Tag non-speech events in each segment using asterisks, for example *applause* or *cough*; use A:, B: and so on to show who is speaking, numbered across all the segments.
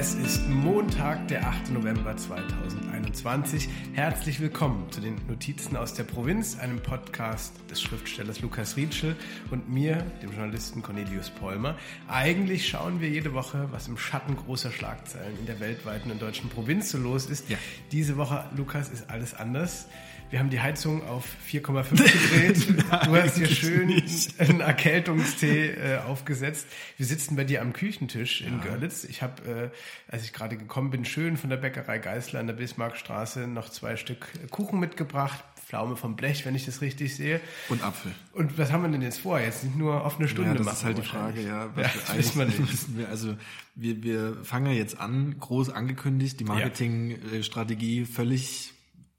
A: Es ist Montag, der 8. November 2021. Herzlich willkommen zu den Notizen aus der Provinz, einem Podcast des Schriftstellers Lukas Rietschel und mir, dem Journalisten Cornelius Polmer. Eigentlich schauen wir jede Woche, was im Schatten großer Schlagzeilen in der weltweiten und deutschen Provinz so los ist.
B: Ja.
A: Diese Woche, Lukas, ist alles anders. Wir haben die Heizung auf 4,5 *laughs* gedreht. du hast hier schön einen Erkältungstee äh, aufgesetzt. Wir sitzen bei dir am Küchentisch in Görlitz. Ich habe, äh, als ich gerade gekommen bin, schön von der Bäckerei Geißler an der Bismarckstraße noch zwei Stück Kuchen mitgebracht. Pflaume vom Blech, wenn ich das richtig sehe.
B: Und Apfel.
A: Und was haben wir denn jetzt vor? Jetzt nicht nur auf eine Stunde
B: Ja, das
A: machen.
B: ist halt die Frage, ja.
A: ja
B: Was *laughs*
A: das
B: wir
A: wissen wir nicht.
B: wir, also wir, wir fangen ja jetzt an, groß angekündigt, die Marketingstrategie völlig,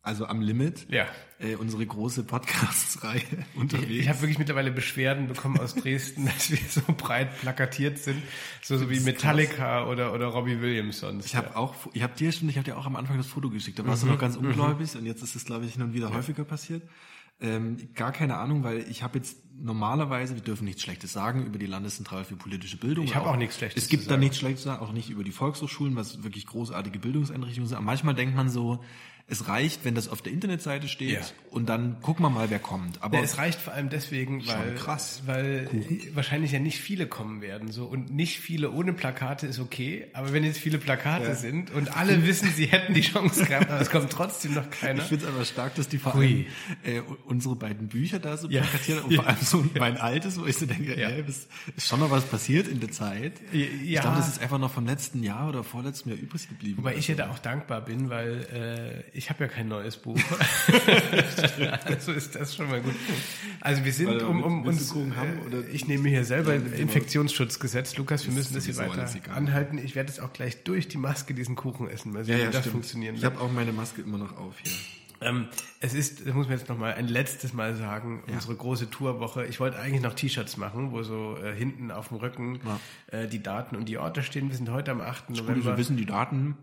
B: also am Limit.
A: Ja.
B: Äh, unsere große Podcast-Reihe *laughs* unterwegs.
A: Ich habe wirklich mittlerweile Beschwerden bekommen aus Dresden, *laughs* dass wir so breit plakatiert sind, so, so wie Metallica oder, oder Robbie Williams sonst.
B: Ich habe auch, ich habe dir schon, ich habe dir auch am Anfang das Foto geschickt. Da warst
A: Mhm.
B: du noch ganz ungläubig und jetzt ist es, glaube ich, hin und wieder häufiger passiert. Ähm, gar keine Ahnung, weil ich habe jetzt normalerweise, wir dürfen nichts Schlechtes sagen über die Landeszentrale für politische Bildung.
A: Ich habe auch nichts Schlechtes
B: Es gibt da nichts Schlechtes auch nicht über die Volkshochschulen, was wirklich großartige Bildungseinrichtungen sind. Aber manchmal denkt man so, es reicht, wenn das auf der Internetseite steht
A: Ja.
B: und dann gucken wir mal, wer kommt. Aber
A: Ja, es reicht vor allem deswegen, weil,
B: krass.
A: weil wahrscheinlich ja nicht viele kommen werden. So. Und nicht viele ohne Plakate ist okay. Aber wenn jetzt viele Plakate sind und alle *laughs* wissen, sie hätten die Chance gehabt, aber es kommt trotzdem noch keiner.
B: Ich finde es aber stark, dass die vor allem äh, unsere beiden Bücher da so
A: Ja.
B: plakatieren und vor allem so mein altes, wo ich so denke,
A: Ja.
B: ey, ist, ist schon noch was passiert in der Zeit.
A: Ja.
B: Ich glaube, das ist einfach noch vom letzten Jahr oder vorletzten Jahr übrig geblieben.
A: Wobei ich ja da auch dankbar bin, weil äh, ich habe ja kein neues Buch. *laughs* also ist das schon mal gut. Also wir sind
B: Weil,
A: um, um uns, äh, ich nehme hier selber
B: Ja.
A: Infektionsschutzgesetz. Lukas, wir müssen das hier weiter anhalten. Ich werde jetzt auch gleich durch die Maske diesen Kuchen essen, mal sehen,
B: ja,
A: wie
B: ja,
A: das
B: stimmt.
A: funktionieren
B: Ich habe auch meine Maske immer noch auf hier.
A: Ähm, es ist, das muss man jetzt noch mal ein letztes Mal sagen, unsere große Tourwoche. Ich wollte eigentlich noch T-Shirts machen, wo so äh, hinten auf dem Rücken äh, die Daten und die Orte stehen. Wir sind heute am 8.
B: Gut,
A: November.
B: wir wissen die Daten,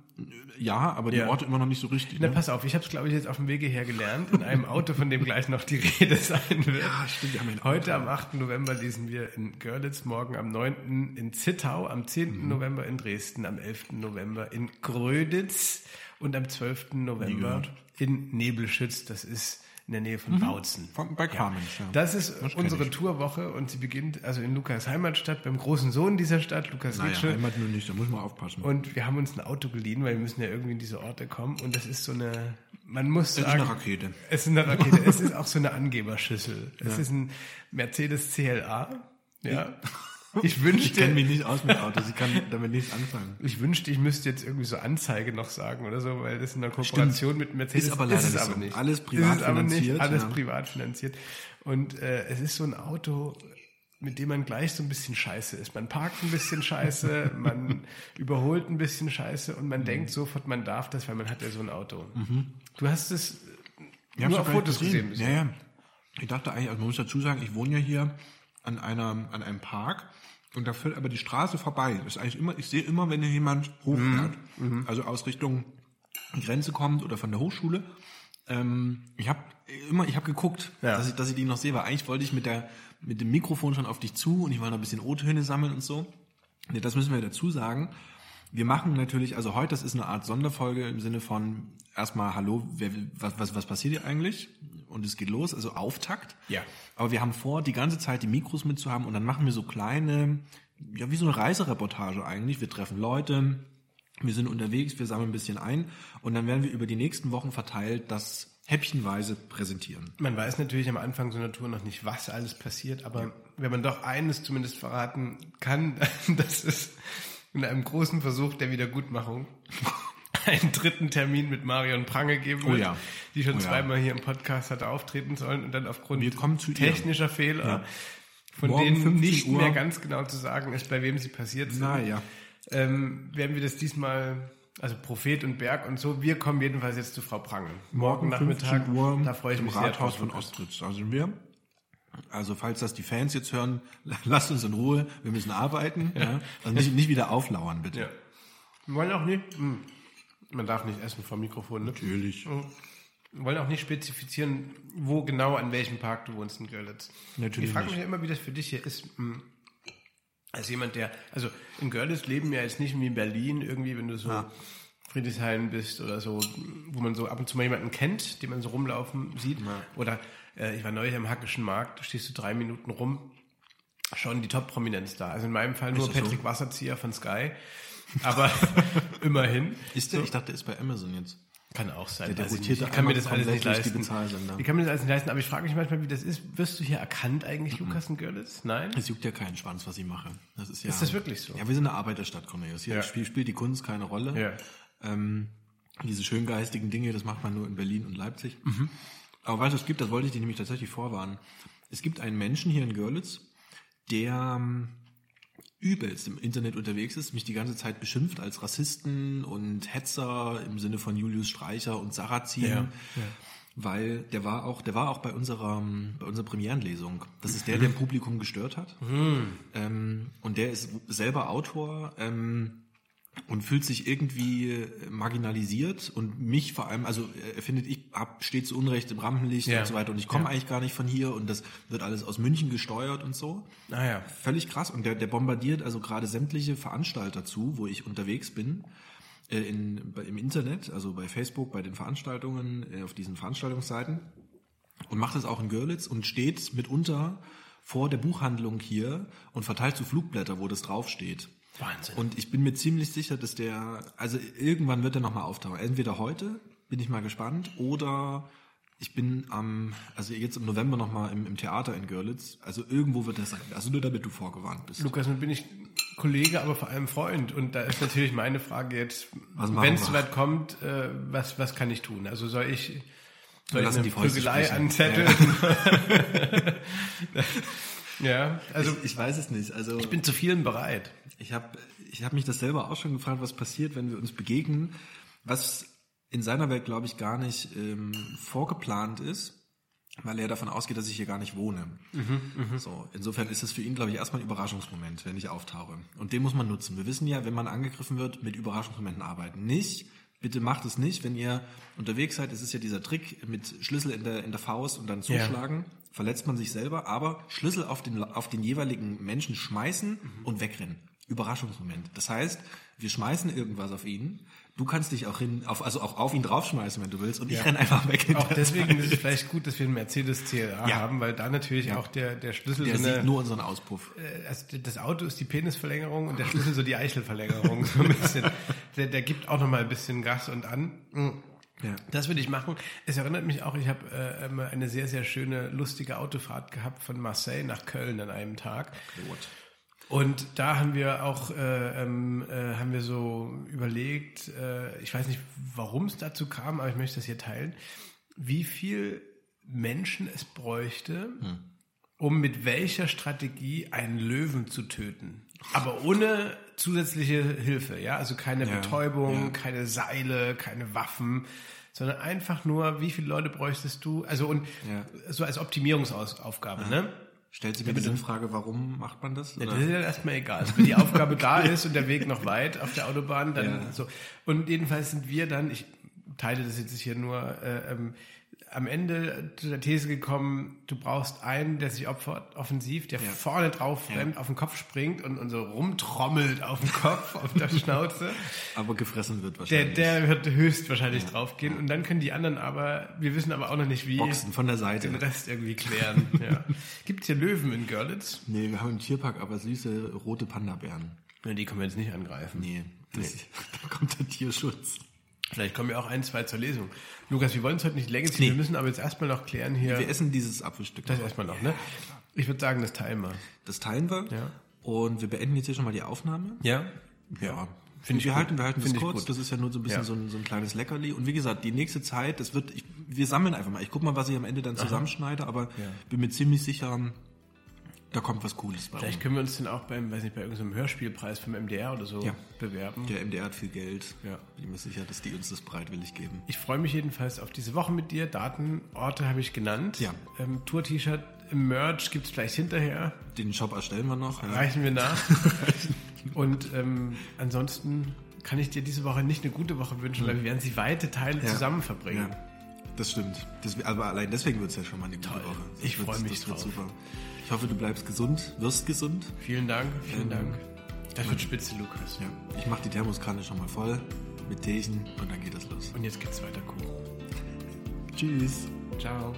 B: ja, aber die
A: Ja.
B: Orte immer noch nicht so richtig.
A: Na,
B: Ne?
A: pass auf, ich habe es, glaube ich, jetzt auf dem Wege her gelernt, in einem Auto, von dem gleich noch die Rede sein wird.
B: Ja, stimmt, wir haben ein.
A: Heute am 8. November lesen wir in Görlitz, morgen am 9. in Zittau, am 10.
B: Mhm.
A: November in Dresden, am 11. November in Gröditz und am 12. November in Nebelschütz, das ist in der Nähe von Bautzen.
B: Mhm. Von, bei Kamenz, ja.
A: Das ist
B: kenn
A: unsere
B: ich.
A: Tourwoche und sie beginnt also in Lukas Heimatstadt, beim großen Sohn dieser Stadt, Lukas
B: naja,
A: Rietschel.
B: Heimat nur nicht, da muss man aufpassen.
A: Und wir haben uns ein Auto geliehen, weil wir müssen ja irgendwie in diese Orte kommen. Und das ist so eine, man muss
B: ist
A: sagen.
B: eine Rakete.
A: Es ist eine Rakete. *laughs* es ist auch so eine Angeberschüssel. Es ist ein Mercedes CLA. Ja. Ich
B: ich
A: wünschte,
B: kenne mich nicht aus mit Autos, ich kann damit nichts anfangen.
A: ich wünschte, ich müsste jetzt irgendwie so Anzeige noch sagen oder so, weil das in einer Kooperation mit Mercedes
B: Ist aber leider
A: es
B: nicht
A: aber
B: so.
A: nicht.
B: Alles
A: Ist
B: privat
A: es aber nicht.
B: finanziert,
A: Alles
B: ja.
A: privat finanziert. Und äh, es ist so ein Auto, mit dem man gleich so ein bisschen scheiße ist. Man parkt ein bisschen scheiße, *laughs* man überholt ein bisschen scheiße und
B: Mhm.
A: man denkt sofort, man darf das, weil man hat ja so ein Auto. Du hast es
B: Ich
A: nur
B: auch
A: auf Fotos gesehen.
B: Ja, ja. Ich dachte eigentlich, also man muss dazu sagen, ich wohne ja hier an einer, an einem Park und da führt aber die Straße vorbei. Das ist eigentlich immer, ich sehe immer, wenn hier jemand hochfährt,
A: Mhm.
B: also aus Richtung Grenze kommt oder von der Hochschule. Ähm, ich habe immer, ich habe geguckt,
A: Ja.
B: dass ich, dass ich die noch sehe, weil eigentlich wollte ich mit der, mit dem Mikrofon schon auf dich zu und ich wollte noch ein bisschen O-Töne sammeln und so. Nee, das müssen wir dazu sagen. Wir machen natürlich, also heute, das ist eine Art Sonderfolge im Sinne von erstmal, hallo, wer, was, was, was passiert hier eigentlich? Und es geht los, also Auftakt.
A: Ja.
B: Aber wir haben vor, die ganze Zeit die Mikros mitzuhaben und dann machen wir so kleine, ja, wie so eine Reisereportage eigentlich. Wir treffen Leute, wir sind unterwegs, wir sammeln ein bisschen ein und dann werden wir über die nächsten Wochen verteilt das häppchenweise präsentieren.
A: Man weiß natürlich am Anfang so einer Tour noch nicht, was alles passiert, aber wenn man doch eines zumindest verraten kann, *laughs* dass es in einem großen Versuch der Wiedergutmachung einen dritten Termin mit Marion Prange geben
B: Oh
A: wird,
B: ja.
A: die schon
B: Oh ja.
A: zweimal hier im Podcast hatte auftreten sollen und dann aufgrund
B: zu ihr.
A: technischer Fehler, von
B: Morgen
A: denen
B: 15
A: nicht
B: Uhr.
A: mehr ganz genau zu sagen ist, bei wem sie passiert sind,
B: Naja.
A: ähm, werden wir das diesmal, also Prophet und Berg und so, wir kommen jedenfalls jetzt zu Frau Prange. Morgen, Nachmittag,
B: 15 Uhr
A: da freue ich mich sehr
B: Rathaus
A: drauf,
B: von. Ostritz. Da sind wir. Also falls das die Fans jetzt hören, *laughs* lasst uns in Ruhe. Wir müssen arbeiten. Ja. Also nicht, nicht wieder auflauern, bitte.
A: Ja. Wir wollen auch nicht. Hm. Man darf nicht essen vom Mikrofon, ne?
B: Natürlich.
A: wollen auch nicht spezifizieren, wo genau, an welchem Park du wohnst in Görlitz.
B: Natürlich
A: Ich frage mich ja immer, wie das für dich hier ist. hm, Als jemand, der, also in Görlitz leben ja jetzt nicht wie in Berlin irgendwie, wenn du so
B: Ja.
A: Friedrichshain bist oder so, wo man so ab und zu mal jemanden kennt, den man so rumlaufen sieht. Oder äh, ich war neulich am Hackischen Markt, da stehst du drei Minuten rum, schon die Top-Prominenz da. Also in meinem Fall nur
B: das so?
A: Patrick Wasserzieher von Sky. Aber *laughs* immerhin.
B: Ist der? Ich dachte, der ist bei Amazon jetzt.
A: Kann auch sein.
B: Der- der
A: ich ich kann mir das alles nicht leisten. Ich kann mir das alles nicht leisten, aber ich frage mich manchmal, wie das ist. Wirst du hier erkannt eigentlich, Lukas in Görlitz? Nein?
B: Es juckt ja keinen Schwanz, was ich mache. Das ist ja.
A: Ist das wirklich so?
B: Ja, wir sind eine Arbeiterstadt, Cornelius. Hier
A: Ja.
B: spielt, spielt die Kunst keine Rolle.
A: Ja.
B: Ähm, diese schöngeistigen Dinge, das macht man nur in Berlin und Leipzig.
A: Mhm.
B: Aber weißt du, es gibt, das wollte ich dir nämlich tatsächlich vorwarnen. Es gibt einen Menschen hier in Görlitz, der ähm, übelst im Internet unterwegs ist, mich die ganze Zeit beschimpft als Rassisten und Hetzer im Sinne von Julius Streicher und Sarrazin.
A: Ja, ja.
B: Weil der war auch, der war auch bei unserer, bei unserer Premierenlesung. Das ist der, der im Publikum gestört hat. Ähm, und der ist selber Autor ähm, und fühlt sich irgendwie äh, marginalisiert und mich vor allem, also er findet, ich hab, steht zu Unrecht im Rampenlicht
A: Ja.
B: und so weiter und ich komme
A: Ja.
B: eigentlich gar nicht von hier und das wird alles aus München gesteuert und so.
A: Naja.
B: Völlig krass. Und der, der bombardiert also gerade sämtliche Veranstalter zu, wo ich unterwegs bin, äh, in, bei, im Internet, also bei Facebook, bei den Veranstaltungen, äh, auf diesen Veranstaltungsseiten. Und macht das auch in Görlitz und steht mitunter vor der Buchhandlung hier und verteilt so Flugblätter, wo das draufsteht.
A: Wahnsinn.
B: Und ich bin mir ziemlich sicher, dass der, also irgendwann wird er nochmal auftauchen. Entweder heute, bin ich mal gespannt, oder ich bin am, also jetzt im November nochmal im, im Theater in Görlitz. Also irgendwo wird er sein. Also nur damit du vorgewarnt bist.
A: Lukas, nun bin ich Kollege, aber vor allem Freund. Und da ist natürlich meine Frage jetzt, wenn es soweit kommt, äh, was, was kann ich tun? Also soll ich, soll ich eine Prügelei anzetteln? Ja, *laughs* *laughs* also
B: ich, ich weiß es nicht. Also
A: ich bin zu vielen bereit.
B: Ich habe ich hab mich das selber auch schon gefragt, was passiert, wenn wir uns begegnen, was in seiner Welt, glaube ich, gar nicht ähm, vorgeplant ist, weil er davon ausgeht, dass ich hier gar nicht wohne. so, insofern ist es für ihn, glaube ich, erstmal ein Überraschungsmoment, wenn ich auftauche. Und den muss man nutzen. Wir wissen ja, wenn man angegriffen wird, mit Überraschungsmomenten arbeiten. Nicht, bitte macht es nicht, wenn ihr unterwegs seid. Es ist ja dieser Trick mit Schlüssel in der, in der Faust und dann
A: Ja.
B: zuschlagen. Verletzt man sich selber, aber Schlüssel auf den, auf den jeweiligen Menschen schmeißen und wegrennen. Überraschungsmoment. Das heißt, wir schmeißen irgendwas auf ihn. Du kannst dich auch hin, auf, also auch auf ihn draufschmeißen, wenn du willst, und ich
A: Ja.
B: renn einfach weg.
A: Auch deswegen
B: Zeit.
A: ist es vielleicht gut, dass wir einen Mercedes CLA
B: Ja.
A: haben, weil da natürlich
B: Ja.
A: auch der, der Schlüssel
B: Der
A: so eine,
B: sieht nur unseren Auspuff.
A: äh, also das Auto ist die Penisverlängerung und der Schlüssel so die Eichelverlängerung. So ein bisschen. *laughs* Der, der gibt auch noch mal ein bisschen Gas und an.
B: Ja.
A: Das würde ich machen. Es erinnert mich auch, ich habe äh, eine sehr, sehr schöne, lustige Autofahrt gehabt von Marseille nach Köln an einem Tag. Und da haben wir auch, äh, ähm, äh, haben wir so überlegt, äh, ich weiß nicht, warum es dazu kam, aber ich möchte das hier teilen, wie viel Menschen es bräuchte, um mit welcher Strategie einen Löwen zu töten. Aber ohne zusätzliche Hilfe, ja, also keine
B: Ja,
A: Betäubung,
B: ja.
A: keine Seile, keine Waffen, sondern einfach nur, wie viele Leute bräuchtest du, also und
B: Ja.
A: so als Optimierungsaufgabe, ne?
B: Stellt sich mir diese Frage, warum macht man das?
A: Ja, das ist ja erstmal egal. Wenn die Aufgabe da ist und der Weg noch weit auf der Autobahn, dann
B: Ja.
A: so. Und jedenfalls sind wir dann, ich teile das jetzt hier nur, äh, ähm, am Ende zu der These gekommen, du brauchst einen, der sich opfert, offensiv, der
B: Ja.
A: vorne drauf rennt, auf den Kopf springt und, und so rumtrommelt auf dem Kopf, auf der *laughs* Schnauze.
B: Aber gefressen wird
A: Der,
B: wahrscheinlich.
A: der wird höchstwahrscheinlich draufgehen. Und dann können die anderen aber, wir wissen aber auch noch nicht wie,
B: Boxen von der Seite.
A: den Rest irgendwie klären. *laughs* Ja. Gibt es hier Löwen in Görlitz?
B: Nee, wir haben im Tierpark aber süße rote Panda-Bären.
A: Ja, die können wir jetzt nicht angreifen.
B: Nee, das, *laughs* da kommt der Tierschutz.
A: Vielleicht kommen ja auch ein, zwei zur Lesung. Lukas, wir wollen es heute nicht länger ziehen.
B: Nee.
A: Wir müssen aber jetzt erstmal noch klären hier.
B: Wir essen dieses Apfelstück.
A: das erstmal noch, ne? Ich würde sagen, das teilen wir.
B: Das teilen wir.
A: Ja.
B: Und wir beenden jetzt hier schon mal die Aufnahme.
A: Ja?
B: Ja.
A: Finde ich
B: wir
A: gut.
B: halten, wir halten das
A: Finde ich
B: kurz.
A: gut.
B: Das ist ja nur so ein bisschen
A: Ja.
B: so, ein, so ein kleines Leckerli. Und wie gesagt, die nächste Zeit, das wird, ich, wir sammeln einfach mal. Ich guck mal, was ich am Ende dann zusammenschneide, aber bin mir ziemlich sicher, da kommt was Cooles bei
A: Vielleicht
B: rum.
A: können wir uns dann auch beim, weiß nicht, bei irgendeinem Hörspielpreis vom MDR oder so
B: Ja.
A: bewerben.
B: Der MDR hat viel Geld.
A: Ja.
B: Bin mir sicher, dass die uns das bereitwillig geben.
A: Ich freue mich jedenfalls auf diese Woche mit dir. Daten, Orte habe ich genannt.
B: Ja.
A: Ähm, Tour-T-Shirt im Merch gibt's vielleicht hinterher.
B: Den Shop erstellen wir noch. Ja.
A: Reichen wir nach. *laughs* Und ähm, ansonsten kann ich dir diese Woche nicht eine gute Woche wünschen, weil wir werden sie weite Teile
B: Ja.
A: zusammen verbringen.
B: Ja. Das stimmt. Das, aber allein deswegen wird es ja schon mal eine gute
A: Toll.
B: Woche. Das
A: Ich
B: wird-
A: freu mich
B: Das wird
A: drauf.
B: super. Ich hoffe, du bleibst gesund, wirst gesund.
A: Vielen Dank, vielen
B: Ähm,
A: Dank. Das wird spitze, Lukas.
B: Ja. Ich mache die Thermoskanne schon mal voll mit Teechen und dann geht das los.
A: Und jetzt geht's weiter, Kuh.
B: Tschüss.
A: Ciao.